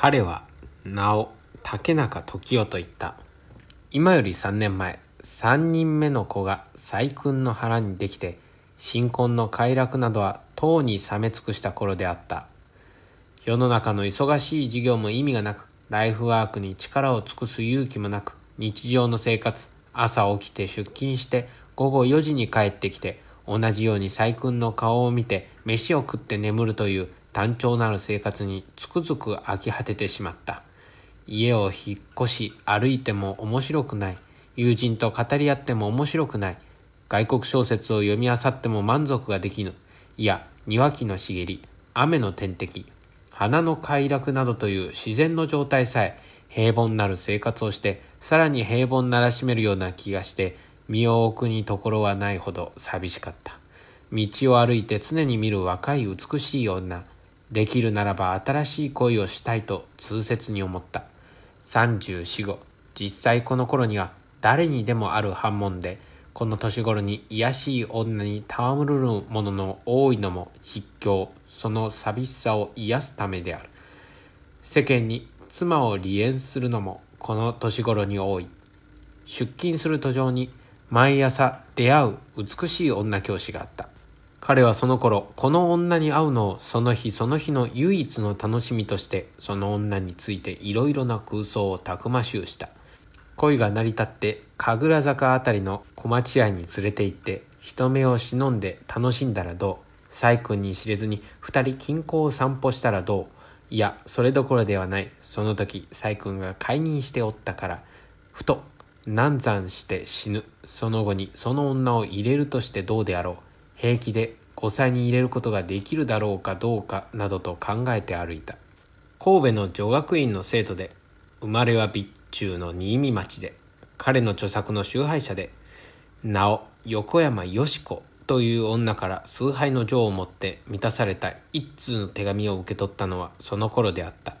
彼は名を竹中時代と言った。今より3年前3人目の子が細君の腹にできて新婚の快楽などはとうに冷め尽くした頃であった。世の中の忙しい授業も意味がなくライフワークに力を尽くす勇気もなく日常の生活朝起きて出勤して午後4時に帰ってきて同じように細君の顔を見て飯を食って眠るという単調なる生活につくづく飽き果ててしまった。家を引っ越し歩いても面白くない。友人と語り合っても面白くない。外国小説を読み漁っても満足ができぬ。いや、庭木の茂り、雨の天敵、花の快楽などという自然の状態さえ平凡なる生活をしてさらに平凡ならしめるような気がして身を置くにところはないほど寂しかった。道を歩いて常に見る若い美しい女、できるならば新しい恋をしたいと痛切に思った。34後、実際この頃には誰にでもある反問で、この年頃に癒しい女に戯るるものの多いのも筆境、その寂しさを癒すためである。世間に妻を離縁するのもこの年頃に多い。出勤する途上に毎朝出会う美しい女教師があった。彼はその頃、この女に会うのをその日その日の唯一の楽しみとして、その女についていろいろな空想をたくましゅうした。恋が成り立って、神楽坂あたりの小町屋に連れて行って、人目を忍んで楽しんだらどう？細君に知れずに二人近郊を散歩したらどう？いや、それどころではない。その時、細君が解任しておったから、ふと、難産して死ぬ。その後にその女を入れるとしてどうであろう？平気で5歳に入れることができるだろうかどうかなどと考えて歩いた。神戸の女学院の生徒で生まれは備中の新見町で彼の著作の崇拝者でなお横山よし子という女から崇拝の情を持って満たされた一通の手紙を受け取ったのはその頃であった。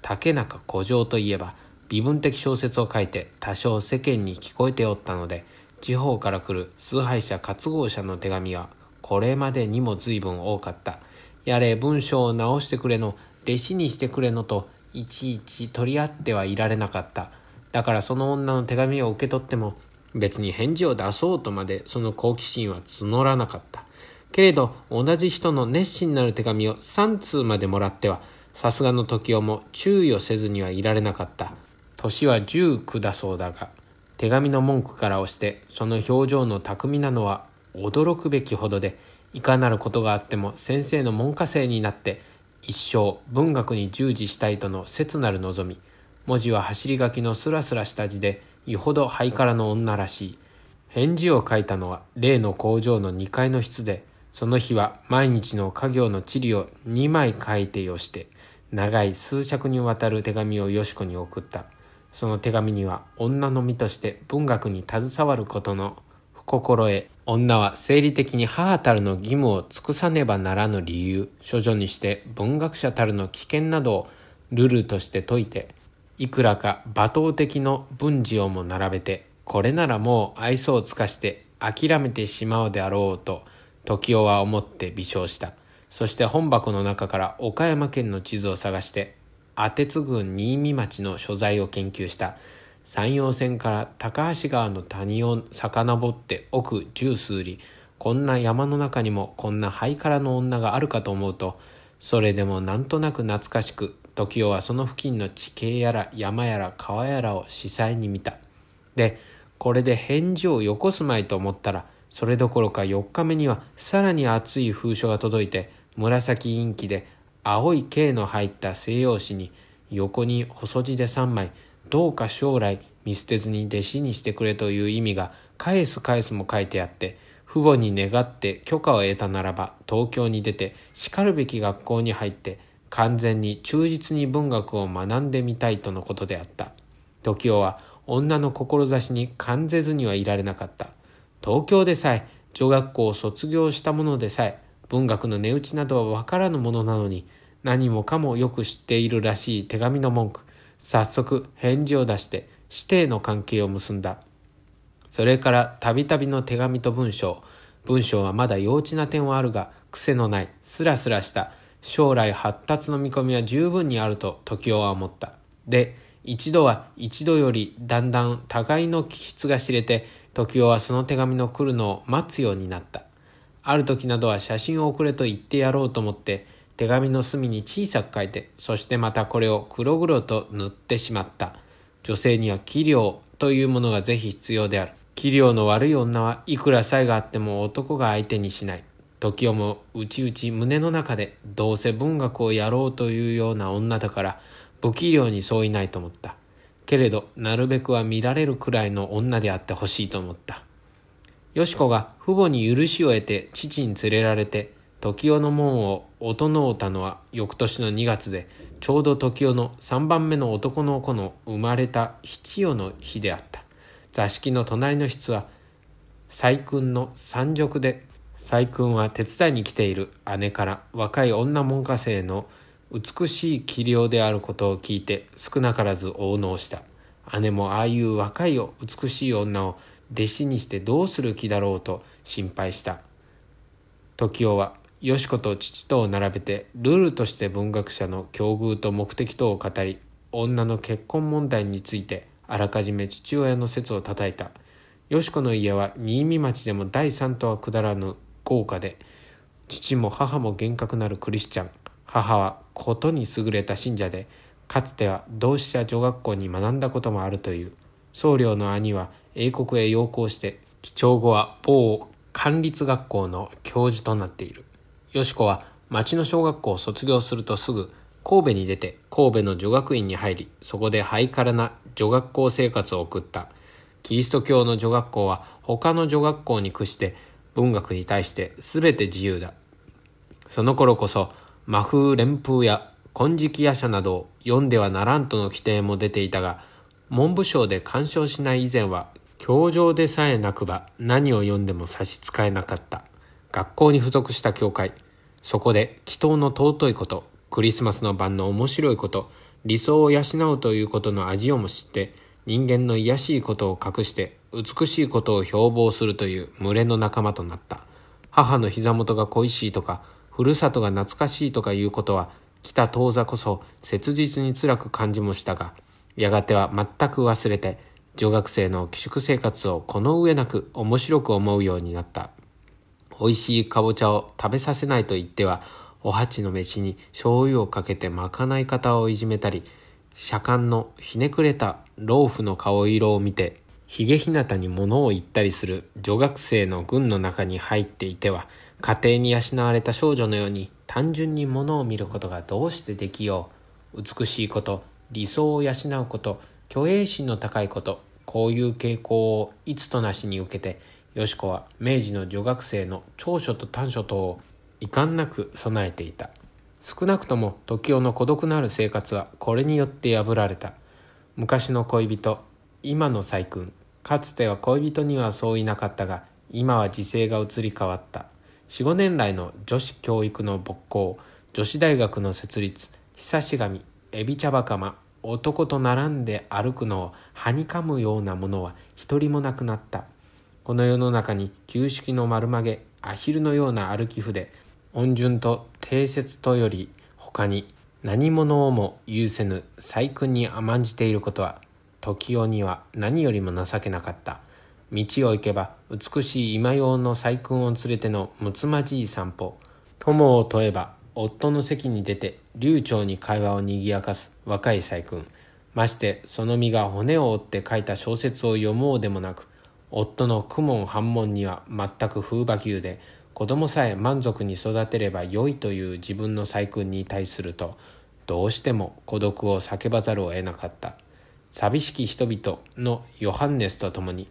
竹中古城といえば微分的小説を書いて多少世間に聞こえておったので地方から来る崇拝者活合者の手紙はこれまでにも随分多かった。やれ文章を直してくれの、弟子にしてくれのと、いちいち取り合ってはいられなかった。だからその女の手紙を受け取っても、別に返事を出そうとまでその好奇心は募らなかった。けれど、同じ人の熱心なる手紙を3通までもらっては、さすがの時をも注意をせずにはいられなかった。年は19だそうだが、手紙の文句から押して、その表情の巧みなのは驚くべきほどでいかなることがあっても先生の門下生になって一生文学に従事したいとの切なる望み文字は走り書きのスラスラした字でよほどハイカラの女らしい。返事を書いたのは例の工場の2階の室でその日は毎日の家業の地理を2枚書いてよして長い数尺にわたる手紙をよし子に送ったその手紙には女の身として文学に携わる。ことの心得女は生理的に母たるの義務を尽くさねばならぬ理由処女にして文学者たるの危険などをルルとして説いていくらか罵倒的の文字をも並べてこれならもう愛想を尽かして諦めてしまうであろうと時雄は思って微笑したそして本箱の中から岡山県の地図を探して阿鉄郡新見町の所在を研究した。山陽線から高橋川の谷を遡って奥十数里こんな山の中にもこんなハイカラの女があるかと思うとそれでもなんとなく懐かしく時雄はその付近の地形やら山やら川やらを視細に見た。でこれで返事をよこすまいと思ったらそれどころか4日目にはさらに熱い封書が届いて紫インキで青い径の入った西洋紙に横に細字で3枚どうか将来見捨てずに弟子にしてくれという意味が返す返すも書いてあって父母に願って許可を得たならば東京に出てしかるべき学校に入って完全に忠実に文学を学んでみたいとのことであった。時雄は女の志に感ぜずにはいられなかった。東京でさえ女学校を卒業したものでさえ文学の値打ちなどは分からぬものなのに何もかもよく知っているらしい手紙の文句。早速返事を出して指定の関係を結んだ。それからたびたびの手紙と文章。文章はまだ幼稚な点はあるが、癖のない、スラスラした、将来発達の見込みは十分にあると時雄は思った。で、一度は一度よりだんだん互いの気質が知れて、時雄はその手紙の来るのを待つようになった。ある時などは写真を送れと言ってやろうと思って、手紙の隅に小さく書いて、そしてまたこれを黒々と塗ってしまった。女性には器量というものがぜひ必要である。器量の悪い女はいくら才があっても男が相手にしない。時をも内々胸の中でどうせ文学をやろうというような女だから不器量にそういないと思った。けれどなるべくは見られるくらいの女であってほしいと思った。よし子が父母に許しを得て父に連れられて時代の門を音のうたのは翌年の2月でちょうど時代の3番目の男の子の生まれた七夜の日であった。座敷の隣の室は細君の三辱で細君は手伝いに来ている姉から若い女門下生の美しい器量であることを聞いて少なからず応納した姉もああいう若い美しい女を弟子にしてどうする気だろうと心配した時雄はよし子と父とを並べてルールとして文学者の境遇と目的とを語り女の結婚問題についてあらかじめ父親の説をたたいた。よし子の家は新見町でも第三とは下らぬ豪華で父も母も厳格なるクリスチャン。母はことに優れた信者でかつては同志社女学校に学んだこともあるという。僧侶の兄は英国へ洋行して帰郷後は某官立学校の教授となっている。よし子は町の小学校を卒業するとすぐ神戸に出て神戸の女学院に入りそこでハイカラな女学校生活を送った。キリスト教の女学校は他の女学校に屈して文学に対して全て自由だ。その頃こそ魔風連風や金色夜叉などを読んではならんとの規定も出ていたが文部省で干渉しない以前は教場でさえなくば何を読んでも差し支えなかった。学校に付属した教会そこで祈祷の尊いことクリスマスの晩の面白いこと理想を養うということの味をも知って人間の卑しいことを隠して美しいことを標榜するという群れの仲間となった。母の膝元が恋しいとかふるさとが懐かしいとかいうことは来た当座こそ切実に辛く感じもしたがやがては全く忘れて女学生の寄宿生活をこの上なく面白く思うようになった。美味しいかぼちゃを食べさせないと言ってはお鉢の飯に醤油をかけてまかない方をいじめたり車間のひねくれた老婦の顔色を見てひげひなたに物を言ったりする女学生の軍の中に入っていては家庭に養われた少女のように単純に物を見ることがどうしてできよう美しいこと理想を養うこと虚栄心の高いことこういう傾向をいつとなしに受けてよし子は明治の女学生の長所と短所とを遺憾なく備えていた。少なくとも時代の孤独なる生活はこれによって破られた。昔の恋人今の細君かつては恋人にはそういなかったが今は時勢が移り変わった。45年来の女子教育の勃興女子大学の設立久し神エビ茶バカマ男と並んで歩くのをはにかむようなものは一人もなくなった。この世の中に旧式の丸曲げアヒルのような歩き筆温順と定説とより他に何者をも有せぬ細君に甘んじていることは時代には何よりも情けなかった。道を行けば美しい今用の細君を連れてのむつまじい散歩。友を問えば夫の席に出て流暢に会話をにぎやかす若い細君。ましてその身が骨を折って書いた小説を読もうでもなく夫の公文反問には全く風馬球で子供さえ満足に育てれば良いという自分の細君に対するとどうしても孤独を叫ばざるを得なかった寂しき人々のヨハンネスと共に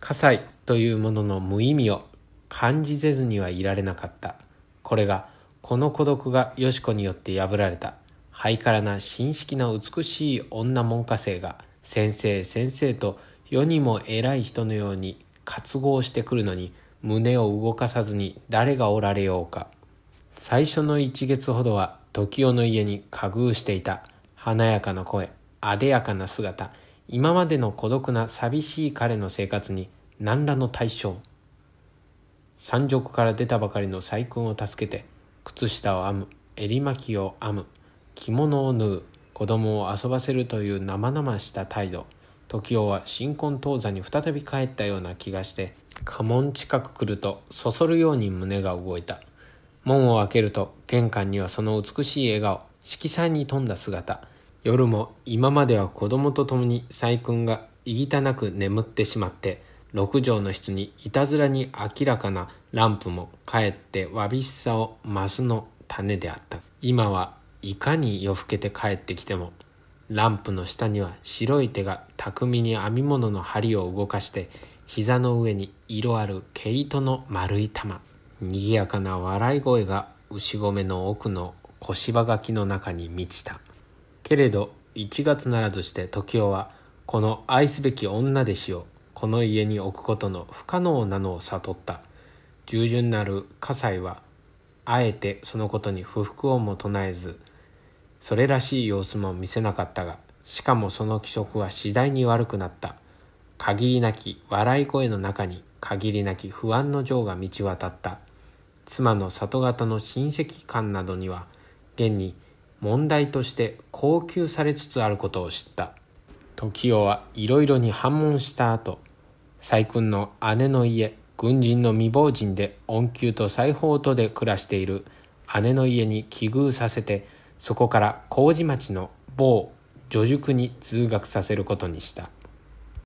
火災というものの無意味を感じせずにはいられなかったこれがこの孤独がよし子によって破られた。ハイカラな新式な美しい女門下生が先生先生と世にも偉い人のように渇望してくるのに胸を動かさずに誰がおられようか。最初の一月ほどは時代の家に家遇していた華やかな声、あでやかな姿、今までの孤独な寂しい彼の生活に何らの対象。山賊から出たばかりの細君を助けて靴下を編む。襟巻きを編む。着物を縫う。子供を遊ばせるという生々した態度。時男は新婚当座に再び帰ったような気がして家門近く来るとそそるように胸が動いた。門を開けると玄関にはその美しい笑顔色彩に富んだ姿。夜も今までは子供と共に細君がいぎたなく眠ってしまって六畳の室にいたずらに明らかなランプもかえってわびしさを増すの種であった。今はいかに夜更けて帰ってきてもランプの下には白い手が巧みに編み物の針を動かして膝の上に色ある毛糸の丸い玉賑やかな笑い声が牛込の奥の小芝垣の中に満ちた。けれど1月ならずして時男はこの愛すべき女弟子をこの家に置くことの不可能なのを悟った。従順なる葛西はあえてそのことに不服をも唱えずそれらしい様子も見せなかったがしかもその気色は次第に悪くなった。限りなき笑い声の中に限りなき不安の情が満ち渡った。妻の里方の親戚間などには現に問題として高級されつつあることを知った。時男はいろいろに反問した後細君の姉の家軍人の未亡人で恩給と裁縫とで暮らしている姉の家に寄遇させてそこから麹町の某女塾に通学させることにした。